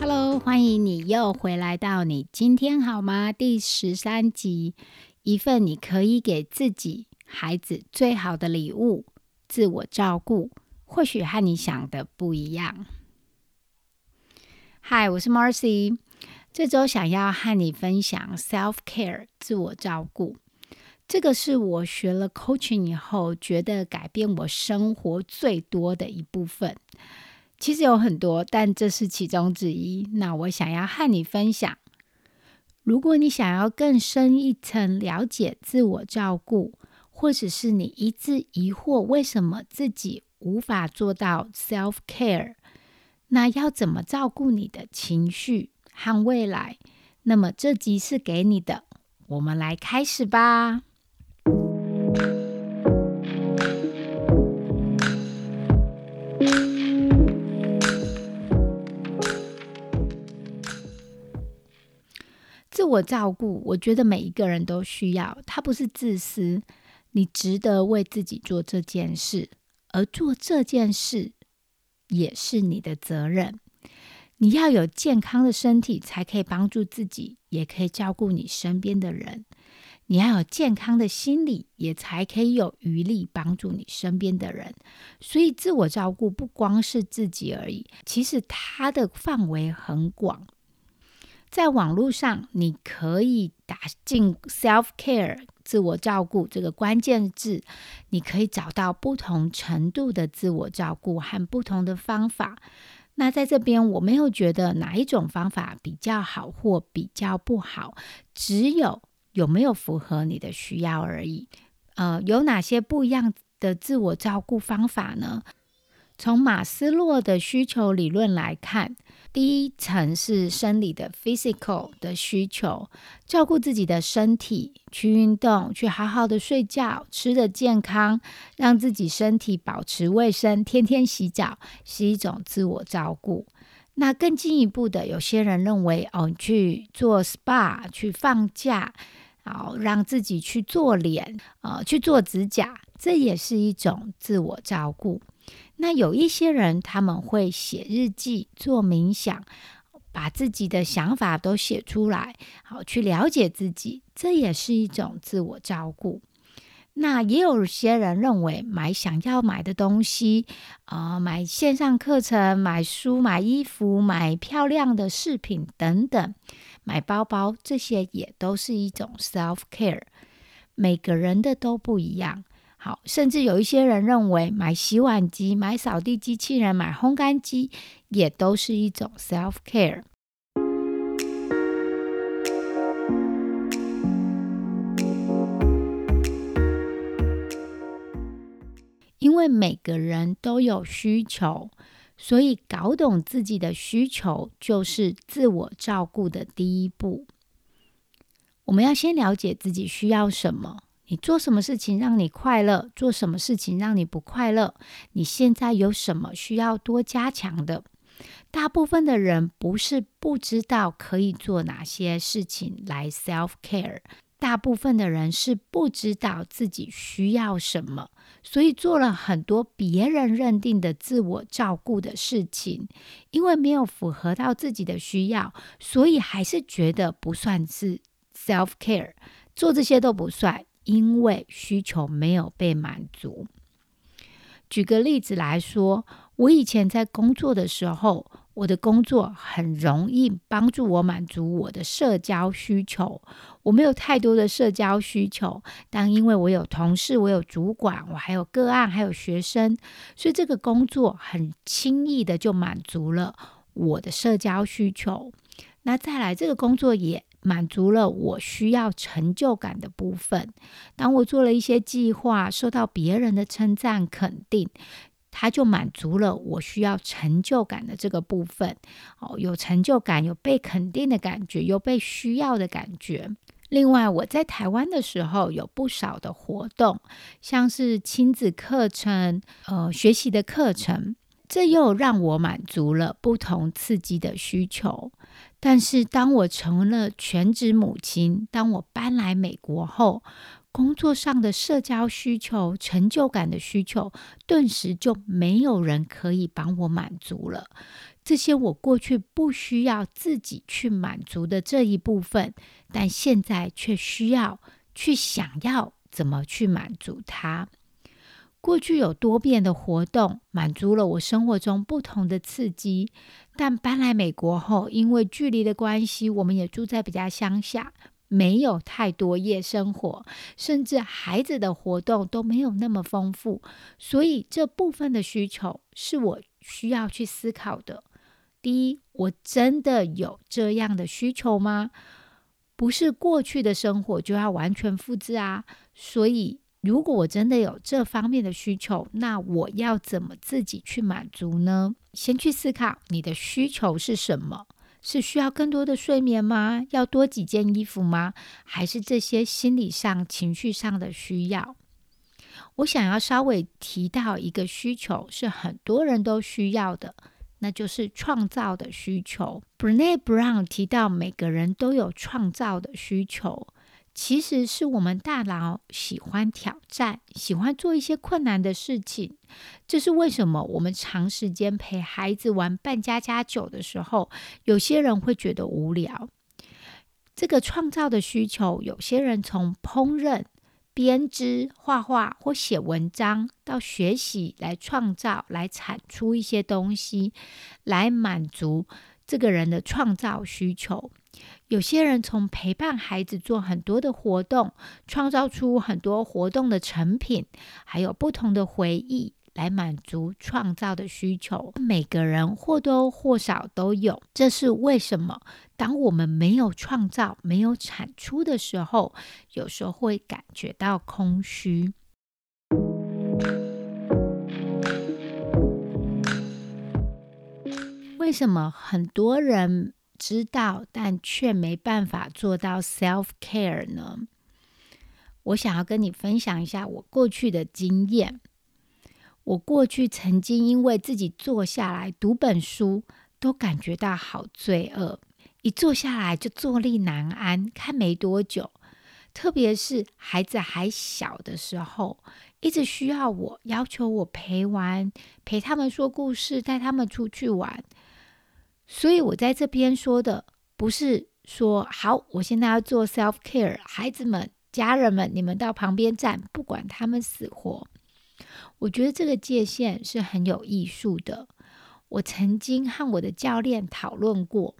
Hello，欢迎你又回来到你今天好吗？第十三集，一份你可以给自己、孩子最好的礼物——自我照顾。或许和你想的不一样。嗨，我是 Marcy，这周想要和你分享 self care 自我照顾。这个是我学了 coaching 以后，觉得改变我生活最多的一部分。其实有很多，但这是其中之一。那我想要和你分享，如果你想要更深一层了解自我照顾，或者是你一直疑惑为什么自己。无法做到 self care，那要怎么照顾你的情绪和未来？那么这集是给你的，我们来开始吧。我照顾，我觉得每一个人都需要，他不是自私，你值得为自己做这件事。而做这件事也是你的责任。你要有健康的身体，才可以帮助自己，也可以照顾你身边的人。你要有健康的心理，也才可以有余力帮助你身边的人。所以，自我照顾不光是自己而已，其实它的范围很广。在网络上，你可以打进 self care。自我照顾这个关键字，你可以找到不同程度的自我照顾和不同的方法。那在这边，我没有觉得哪一种方法比较好或比较不好，只有有没有符合你的需要而已。呃，有哪些不一样的自我照顾方法呢？从马斯洛的需求理论来看。第一层是生理的 physical 的需求，照顾自己的身体，去运动，去好好的睡觉，吃的健康，让自己身体保持卫生，天天洗澡是一种自我照顾。那更进一步的，有些人认为哦，去做 SPA，去放假，好让自己去做脸，啊，去做指甲，这也是一种自我照顾。那有一些人，他们会写日记、做冥想，把自己的想法都写出来，好去了解自己，这也是一种自我照顾。那也有些人认为，买想要买的东西，啊，买线上课程、买书、买衣服、买漂亮的饰品等等，买包包，这些也都是一种 self care。每个人的都不一样。好，甚至有一些人认为买洗碗机、买扫地机器人、买烘干机，也都是一种 self care。因为每个人都有需求，所以搞懂自己的需求就是自我照顾的第一步。我们要先了解自己需要什么。你做什么事情让你快乐？做什么事情让你不快乐？你现在有什么需要多加强的？大部分的人不是不知道可以做哪些事情来 self care，大部分的人是不知道自己需要什么，所以做了很多别人认定的自我照顾的事情，因为没有符合到自己的需要，所以还是觉得不算是 self care，做这些都不算。因为需求没有被满足。举个例子来说，我以前在工作的时候，我的工作很容易帮助我满足我的社交需求。我没有太多的社交需求，但因为我有同事，我有主管，我还有个案，还有学生，所以这个工作很轻易的就满足了我的社交需求。那再来，这个工作也。满足了我需要成就感的部分。当我做了一些计划，受到别人的称赞肯定，它就满足了我需要成就感的这个部分。哦，有成就感，有被肯定的感觉，有被需要的感觉。另外，我在台湾的时候有不少的活动，像是亲子课程、呃学习的课程，这又让我满足了不同刺激的需求。但是，当我成了全职母亲，当我搬来美国后，工作上的社交需求、成就感的需求，顿时就没有人可以帮我满足了。这些我过去不需要自己去满足的这一部分，但现在却需要去想要怎么去满足它。过去有多变的活动，满足了我生活中不同的刺激，但搬来美国后，因为距离的关系，我们也住在比较乡下。没有太多夜生活，甚至孩子的活动都没有那么丰富，所以这部分的需求是我需要去思考的。第一，我真的有这样的需求吗？不是过去的生活就要完全复制啊。所以，如果我真的有这方面的需求，那我要怎么自己去满足呢？先去思考你的需求是什么。是需要更多的睡眠吗？要多几件衣服吗？还是这些心理上、情绪上的需要？我想要稍微提到一个需求，是很多人都需要的，那就是创造的需求。Brene Brown 提到，每个人都有创造的需求。其实是我们大脑喜欢挑战，喜欢做一些困难的事情。这是为什么？我们长时间陪孩子玩扮家家酒的时候，有些人会觉得无聊。这个创造的需求，有些人从烹饪、编织、画画或写文章，到学习来创造、来产出一些东西，来满足这个人的创造需求。有些人从陪伴孩子做很多的活动，创造出很多活动的成品，还有不同的回忆来满足创造的需求。每个人或多或少都有，这是为什么？当我们没有创造、没有产出的时候，有时候会感觉到空虚。为什么很多人？知道，但却没办法做到 self care 呢？我想要跟你分享一下我过去的经验。我过去曾经因为自己坐下来读本书，都感觉到好罪恶，一坐下来就坐立难安。看没多久，特别是孩子还小的时候，一直需要我，要求我陪玩，陪他们说故事，带他们出去玩。所以，我在这边说的不是说好，我现在要做 self care，孩子们、家人们，你们到旁边站，不管他们死活。我觉得这个界限是很有艺术的。我曾经和我的教练讨论过，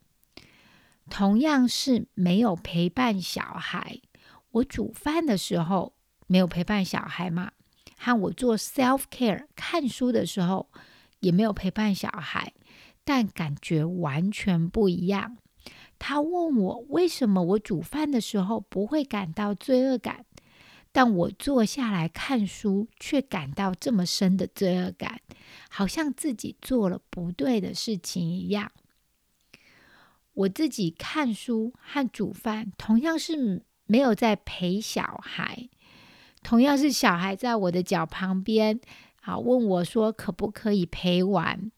同样是没有陪伴小孩，我煮饭的时候没有陪伴小孩嘛，和我做 self care 看书的时候也没有陪伴小孩。但感觉完全不一样。他问我为什么我煮饭的时候不会感到罪恶感，但我坐下来看书却感到这么深的罪恶感，好像自己做了不对的事情一样。我自己看书和煮饭，同样是没有在陪小孩，同样是小孩在我的脚旁边，好问我说可不可以陪玩。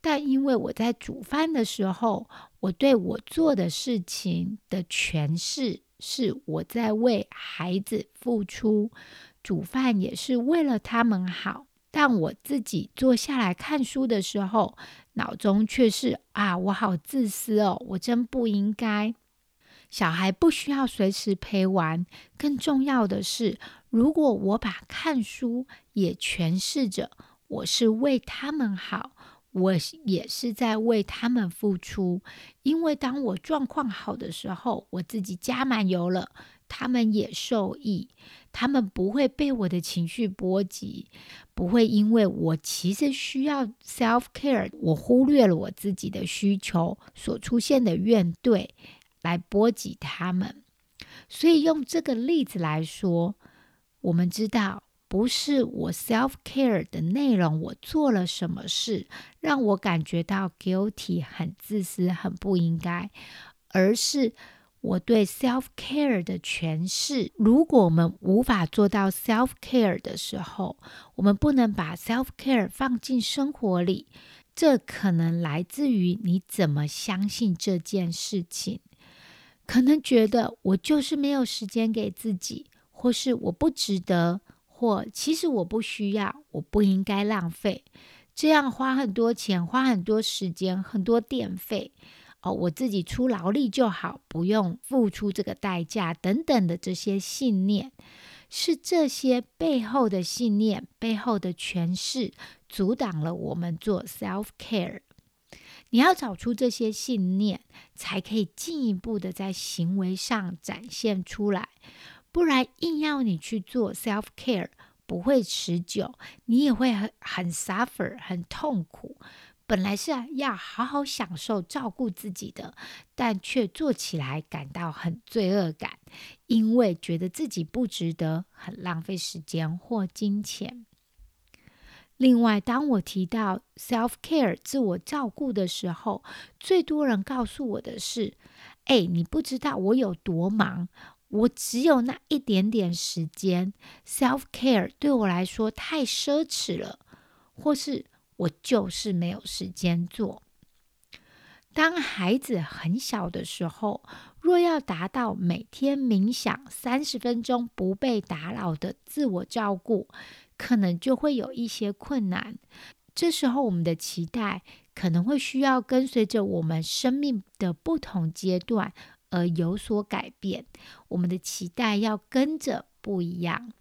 但因为我在煮饭的时候，我对我做的事情的诠释是我在为孩子付出，煮饭也是为了他们好。但我自己坐下来看书的时候，脑中却是啊，我好自私哦，我真不应该。小孩不需要随时陪玩，更重要的是，如果我把看书也诠释着我是为他们好。我也是在为他们付出，因为当我状况好的时候，我自己加满油了，他们也受益。他们不会被我的情绪波及，不会因为我其实需要 self care，我忽略了我自己的需求所出现的怨怼来波及他们。所以用这个例子来说，我们知道不是我 self care 的内容，我做了什么事让我感觉到 guilty，很自私，很不应该，而是我对 self care 的诠释。如果我们无法做到 self care 的时候，我们不能把 self care 放进生活里，这可能来自于你怎么相信这件事情。可能觉得我就是没有时间给自己，或是我不值得。或其实我不需要，我不应该浪费，这样花很多钱、花很多时间、很多电费哦，我自己出劳力就好，不用付出这个代价等等的这些信念，是这些背后的信念背后的诠释阻挡了我们做 self care。你要找出这些信念，才可以进一步的在行为上展现出来。不然硬要你去做 self care，不会持久，你也会很很 suffer，很痛苦。本来是要好好享受照顾自己的，但却做起来感到很罪恶感，因为觉得自己不值得，很浪费时间或金钱。另外，当我提到 self care 自我照顾的时候，最多人告诉我的是：“哎，你不知道我有多忙。”我只有那一点点时间，self care 对我来说太奢侈了，或是我就是没有时间做。当孩子很小的时候，若要达到每天冥想三十分钟不被打扰的自我照顾，可能就会有一些困难。这时候，我们的期待可能会需要跟随着我们生命的不同阶段。而有所改变，我们的期待要跟着不一样。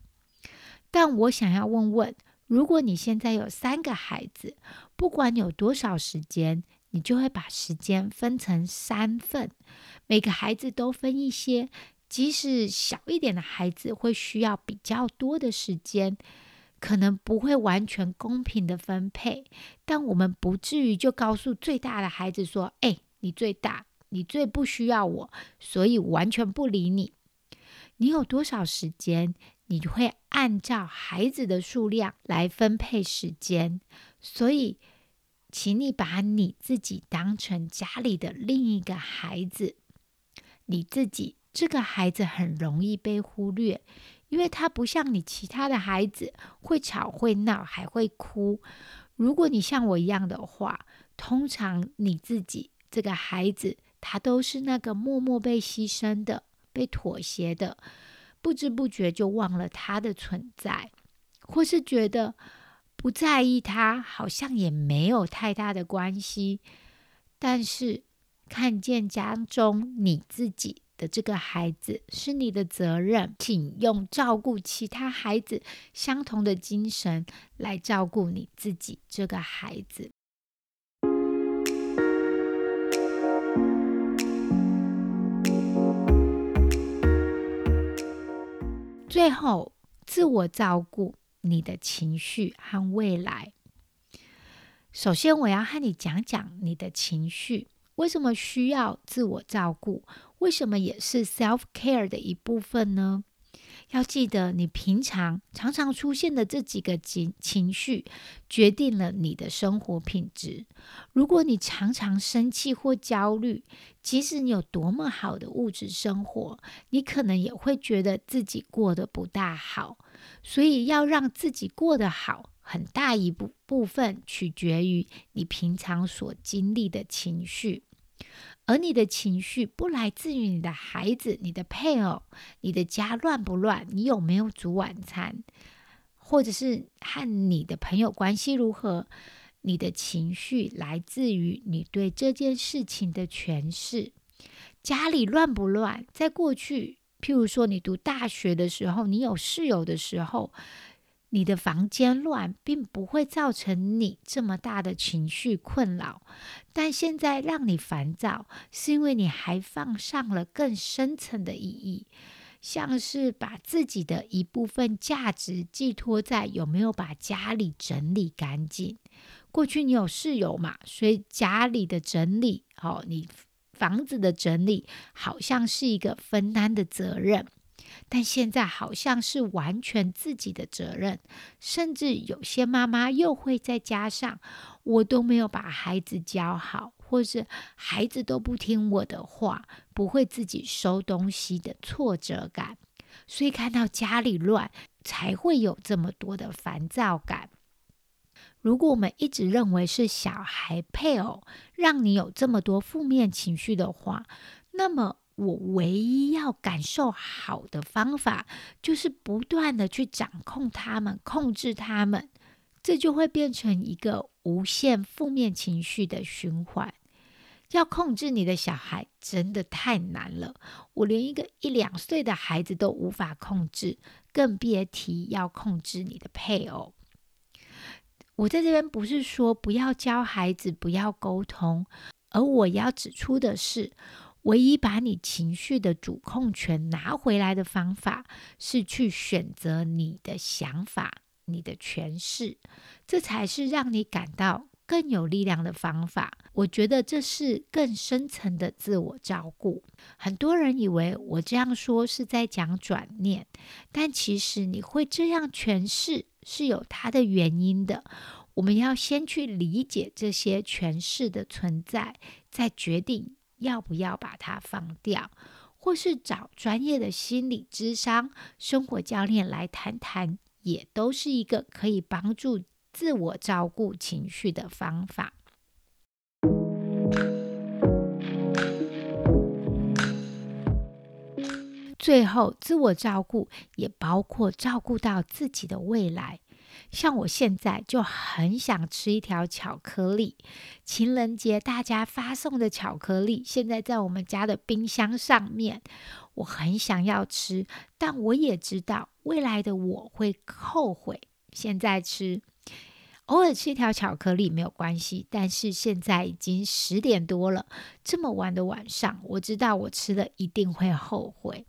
但我想要问问：如果你现在有三个孩子，不管有多少时间，你就会把时间分成三份，每个孩子都分一些。即使小一点的孩子会需要比较多的时间，可能不会完全公平的分配，但我们不至于就告诉最大的孩子说：“哎，你最大。”你最不需要我，所以完全不理你。你有多少时间，你会按照孩子的数量来分配时间。所以，请你把你自己当成家里的另一个孩子。你自己这个孩子很容易被忽略，因为他不像你其他的孩子会吵会闹还会哭。如果你像我一样的话，通常你自己这个孩子。他都是那个默默被牺牲的、被妥协的，不知不觉就忘了他的存在，或是觉得不在意他，好像也没有太大的关系。但是看见家中你自己的这个孩子是你的责任，请用照顾其他孩子相同的精神来照顾你自己这个孩子。最后，自我照顾你的情绪和未来。首先，我要和你讲讲你的情绪为什么需要自我照顾，为什么也是 self care 的一部分呢？要记得，你平常常常出现的这几个情情绪，决定了你的生活品质。如果你常常生气或焦虑，即使你有多么好的物质生活，你可能也会觉得自己过得不大好。所以，要让自己过得好，很大一部部分取决于你平常所经历的情绪。而你的情绪不来自于你的孩子、你的配偶、你的家乱不乱，你有没有煮晚餐，或者是和你的朋友关系如何？你的情绪来自于你对这件事情的诠释。家里乱不乱？在过去，譬如说你读大学的时候，你有室友的时候。你的房间乱，并不会造成你这么大的情绪困扰，但现在让你烦躁，是因为你还放上了更深层的意义，像是把自己的一部分价值寄托在有没有把家里整理干净。过去你有室友嘛，所以家里的整理，哦，你房子的整理，好像是一个分担的责任。但现在好像是完全自己的责任，甚至有些妈妈又会再加上我都没有把孩子教好，或是孩子都不听我的话，不会自己收东西的挫折感，所以看到家里乱，才会有这么多的烦躁感。如果我们一直认为是小孩、配偶让你有这么多负面情绪的话，那么。我唯一要感受好的方法，就是不断的去掌控他们、控制他们，这就会变成一个无限负面情绪的循环。要控制你的小孩真的太难了，我连一个一两岁的孩子都无法控制，更别提要控制你的配偶。我在这边不是说不要教孩子、不要沟通，而我要指出的是。唯一把你情绪的主控权拿回来的方法，是去选择你的想法、你的诠释，这才是让你感到更有力量的方法。我觉得这是更深层的自我照顾。很多人以为我这样说是在讲转念，但其实你会这样诠释是有它的原因的。我们要先去理解这些诠释的存在，再决定。要不要把它放掉，或是找专业的心理咨商、生活教练来谈谈，也都是一个可以帮助自我照顾情绪的方法。最后，自我照顾也包括照顾到自己的未来。像我现在就很想吃一条巧克力，情人节大家发送的巧克力，现在在我们家的冰箱上面，我很想要吃，但我也知道未来的我会后悔。现在吃，偶尔吃一条巧克力没有关系，但是现在已经十点多了，这么晚的晚上，我知道我吃了一定会后悔。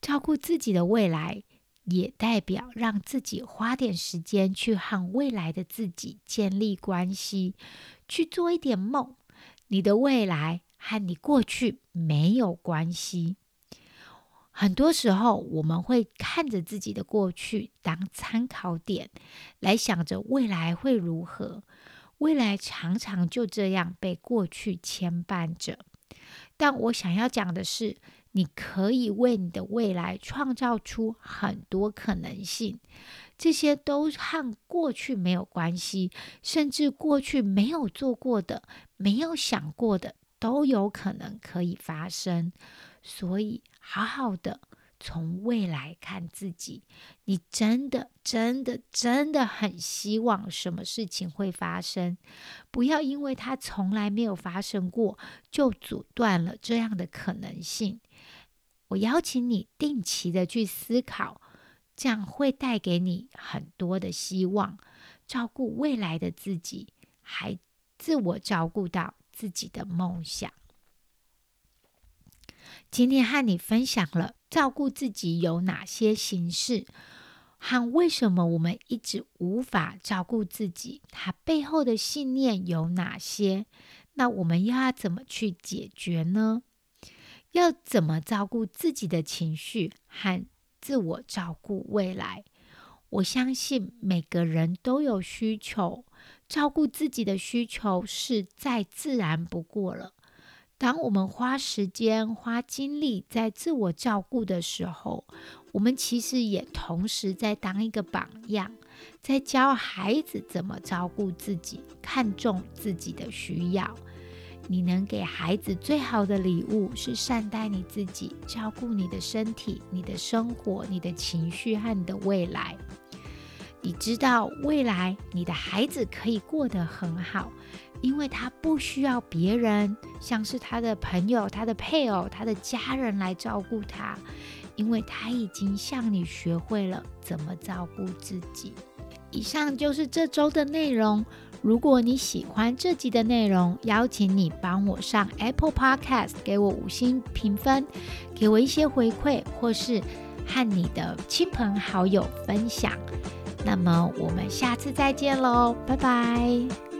照顾自己的未来。也代表让自己花点时间去和未来的自己建立关系，去做一点梦。你的未来和你过去没有关系。很多时候，我们会看着自己的过去当参考点，来想着未来会如何。未来常常就这样被过去牵绊着。但我想要讲的是。你可以为你的未来创造出很多可能性，这些都和过去没有关系，甚至过去没有做过的、没有想过的，都有可能可以发生。所以，好好的从未来看自己，你真的、真的、真的很希望什么事情会发生，不要因为它从来没有发生过，就阻断了这样的可能性。我邀请你定期的去思考，这样会带给你很多的希望，照顾未来的自己，还自我照顾到自己的梦想。今天和你分享了照顾自己有哪些形式，和为什么我们一直无法照顾自己，它背后的信念有哪些？那我们又要怎么去解决呢？要怎么照顾自己的情绪和自我照顾未来？我相信每个人都有需求，照顾自己的需求是再自然不过了。当我们花时间、花精力在自我照顾的时候，我们其实也同时在当一个榜样，在教孩子怎么照顾自己，看重自己的需要。你能给孩子最好的礼物是善待你自己，照顾你的身体、你的生活、你的情绪和你的未来。你知道未来你的孩子可以过得很好，因为他不需要别人，像是他的朋友、他的配偶、他的家人来照顾他，因为他已经向你学会了怎么照顾自己。以上就是这周的内容。如果你喜欢这集的内容，邀请你帮我上 Apple Podcast，给我五星评分，给我一些回馈，或是和你的亲朋好友分享。那么我们下次再见喽，拜拜。